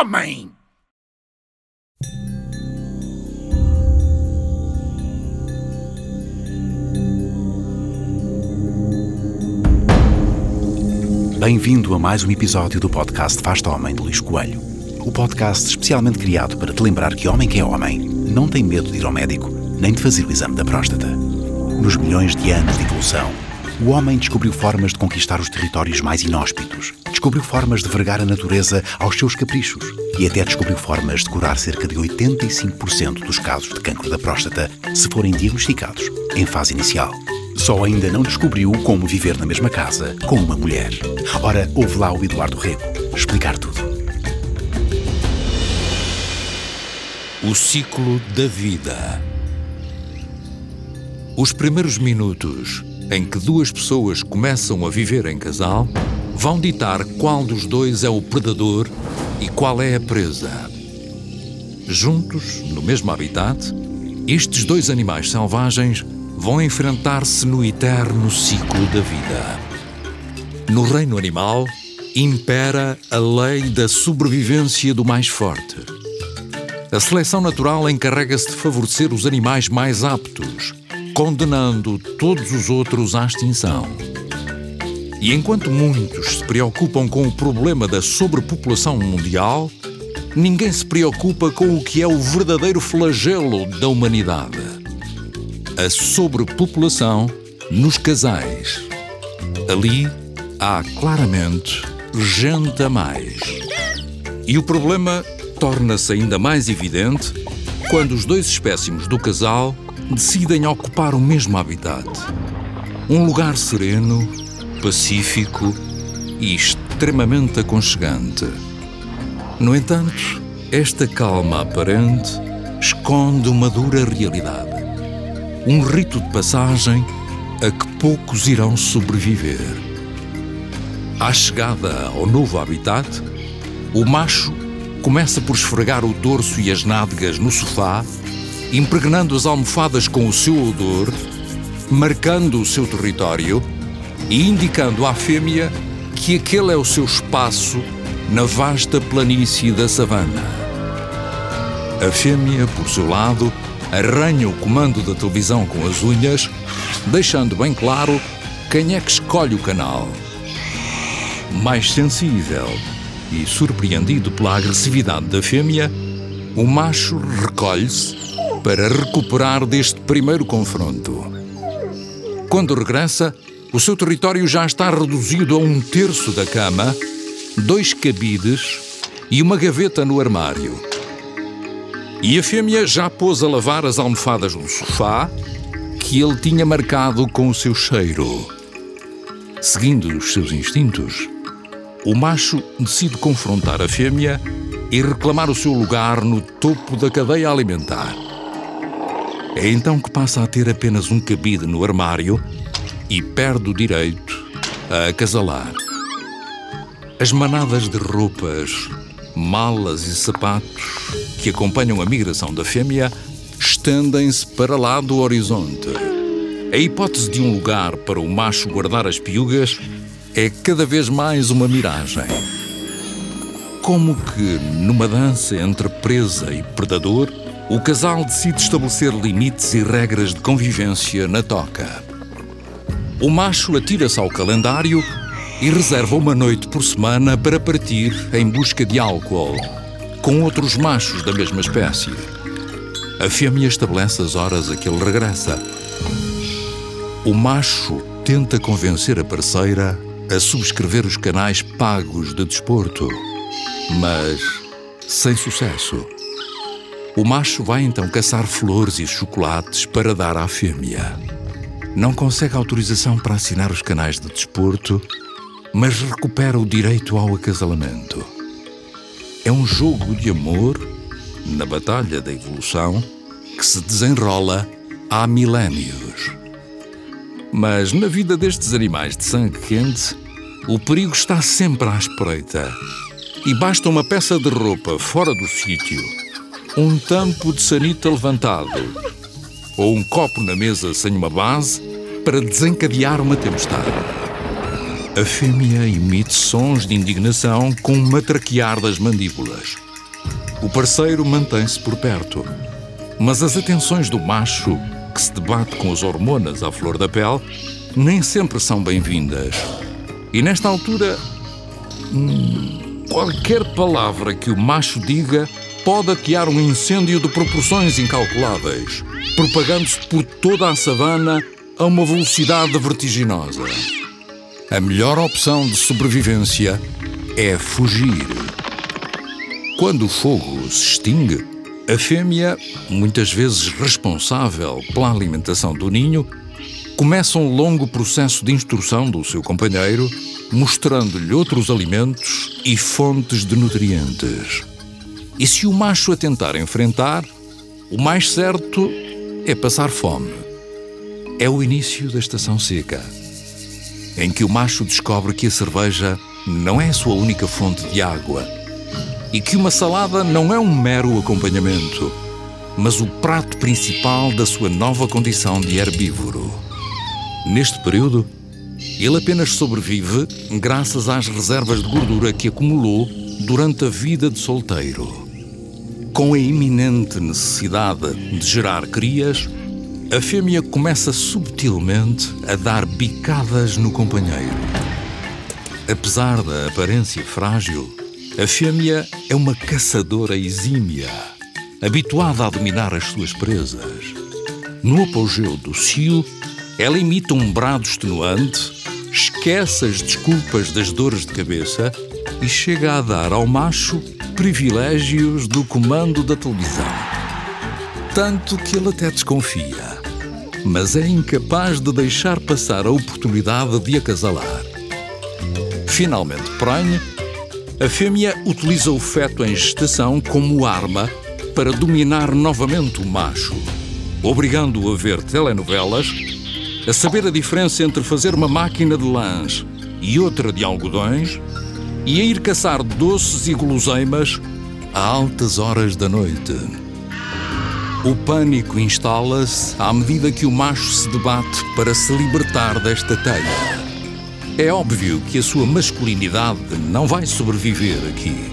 homem! Bem-vindo a mais um episódio do podcast Faz-te Homem de Luís Coelho. O podcast especialmente criado para te lembrar que homem que é homem não tem medo de ir ao médico nem de fazer o exame da próstata. Nos milhões de anos de evolução, o homem descobriu formas de conquistar os territórios mais inóspitos, descobriu formas de vergar a natureza aos seus caprichos e até descobriu formas de curar cerca de 85% dos casos de cancro da próstata se forem diagnosticados em fase inicial. Só ainda não descobriu como viver na mesma casa com uma mulher. Ora, ouve lá o Eduardo Rego explicar tudo. O ciclo da vida. Os primeiros minutos em que duas pessoas começam a viver em casal vão ditar qual dos dois é o predador e qual é a presa. Juntos, no mesmo habitat, estes dois animais selvagens vão enfrentar-se no eterno ciclo da vida. No reino animal, impera a lei da sobrevivência do mais forte. A seleção natural encarrega-se de favorecer os animais mais aptos, condenando todos os outros à extinção. E enquanto muitos se preocupam com o problema da sobrepopulação mundial, ninguém se preocupa com o que é o verdadeiro flagelo da humanidade a sobrepopulação nos casais. Ali há claramente gente a mais. E o problema torna-se ainda mais evidente quando os dois espécimes do casal decidem ocupar o mesmo habitat. Um lugar sereno, pacífico e extremamente aconchegante. No entanto, esta calma aparente esconde uma dura realidade um rito de passagem a que poucos irão sobreviver. À chegada ao novo habitat, o macho começa por esfregar o dorso e as nádegas no sofá, impregnando as almofadas com o seu odor, marcando o seu território e indicando à fêmea que aquele é o seu espaço na vasta planície da savana. A fêmea, por seu lado, arranha o comando da televisão com as unhas, deixando bem claro quem é que escolhe o canal. Mais sensível e surpreendido pela agressividade da fêmea, o macho recolhe-se para recuperar deste primeiro confronto. Quando regressa, o seu território já está reduzido a um terço da cama, dois cabides e uma gaveta no armário. E a fêmea já pôs a lavar as almofadas no sofá que ele tinha marcado com o seu cheiro. Seguindo os seus instintos, o macho decide confrontar a fêmea e reclamar o seu lugar no topo da cadeia alimentar. É então que passa a ter apenas um cabide no armário e perde o direito a acasalar. As manadas de roupas malas e sapatos que acompanham a migração da fêmea estendem-se para lá do horizonte. A hipótese de um lugar para o macho guardar as piugas é cada vez mais uma miragem. Como que, numa dança entre presa e predador, o casal decide estabelecer limites e regras de convivência na toca. O macho atira-se ao calendário e reserva uma noite por semana para partir em busca de álcool, com outros machos da mesma espécie. A fêmea estabelece as horas a que ele regressa. O macho tenta convencer a parceira a subscrever os canais pagos de desporto, mas sem sucesso. O macho vai então caçar flores e chocolates para dar à fêmea. Não consegue autorização para assinar os canais de desporto mas recupera o direito ao acasalamento. É um jogo de amor na batalha da evolução que se desenrola há milénios. Mas na vida destes animais de sangue quente, o perigo está sempre à espreita. E basta uma peça de roupa fora do sítio, um tampo de sanita levantado ou um copo na mesa sem uma base para desencadear uma tempestade. A fêmea emite sons de indignação com um matraquear das mandíbulas. o parceiro mantém-se por perto. Mas as atenções do macho, que se debate com as hormonas à flor da pele, nem sempre são bem-vindas. E nesta altura, hum, qualquer palavra que o macho diga pode atear um incêndio de proporções incalculáveis, propagando-se por toda a savana a uma velocidade vertiginosa. A melhor opção de sobrevivência é fugir. Quando o fogo se extingue, a fêmea, muitas vezes responsável pela alimentação do ninho, começa um longo processo de instrução do seu companheiro, mostrando-lhe outros alimentos e fontes de nutrientes. E se o macho a tentar enfrentar, o mais certo é passar fome. É o início da estação seca, em que o macho descobre que a cerveja não é a sua única fonte de água e que uma salada não é um mero acompanhamento, mas o prato principal da sua nova condição de herbívoro. Neste período, ele apenas sobrevive graças às reservas de gordura que acumulou durante a vida de solteiro. Com a iminente necessidade de gerar crias, a fêmea começa subtilmente a dar bicadas no companheiro. Apesar da aparência frágil, a fêmea é uma caçadora exímia, habituada a dominar as suas presas. No apogeu do cio, ela imita um brado extenuante, esquece as desculpas das dores de cabeça e chega a dar ao macho privilégios do comando da televisão. Tanto que ele até desconfia, mas é incapaz de deixar passar a oportunidade de acasalar. Finalmente prenhe, a fêmea utiliza o feto em gestação como arma para dominar novamente o macho, obrigando-o a ver telenovelas, a saber a diferença entre fazer uma máquina de lãs e outra de algodões e a ir caçar doces e guloseimas a altas horas da noite. O pânico instala-se à medida que o macho se debate para se libertar desta teia. É óbvio que a sua masculinidade não vai sobreviver aqui.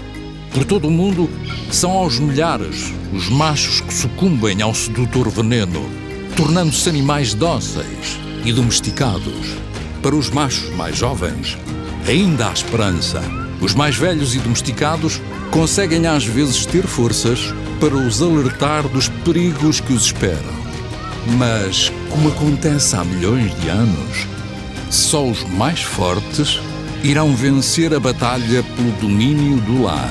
Por todo o mundo, são aos milhares os machos que sucumbem ao sedutor veneno, tornando-se animais dóceis e domesticados. Para os machos mais jovens, ainda há esperança. Os mais velhos e domesticados conseguem às vezes ter forças para os alertar dos perigos que os esperam. Mas, como acontece há milhões de anos, só os mais fortes irão vencer a batalha pelo domínio do lar.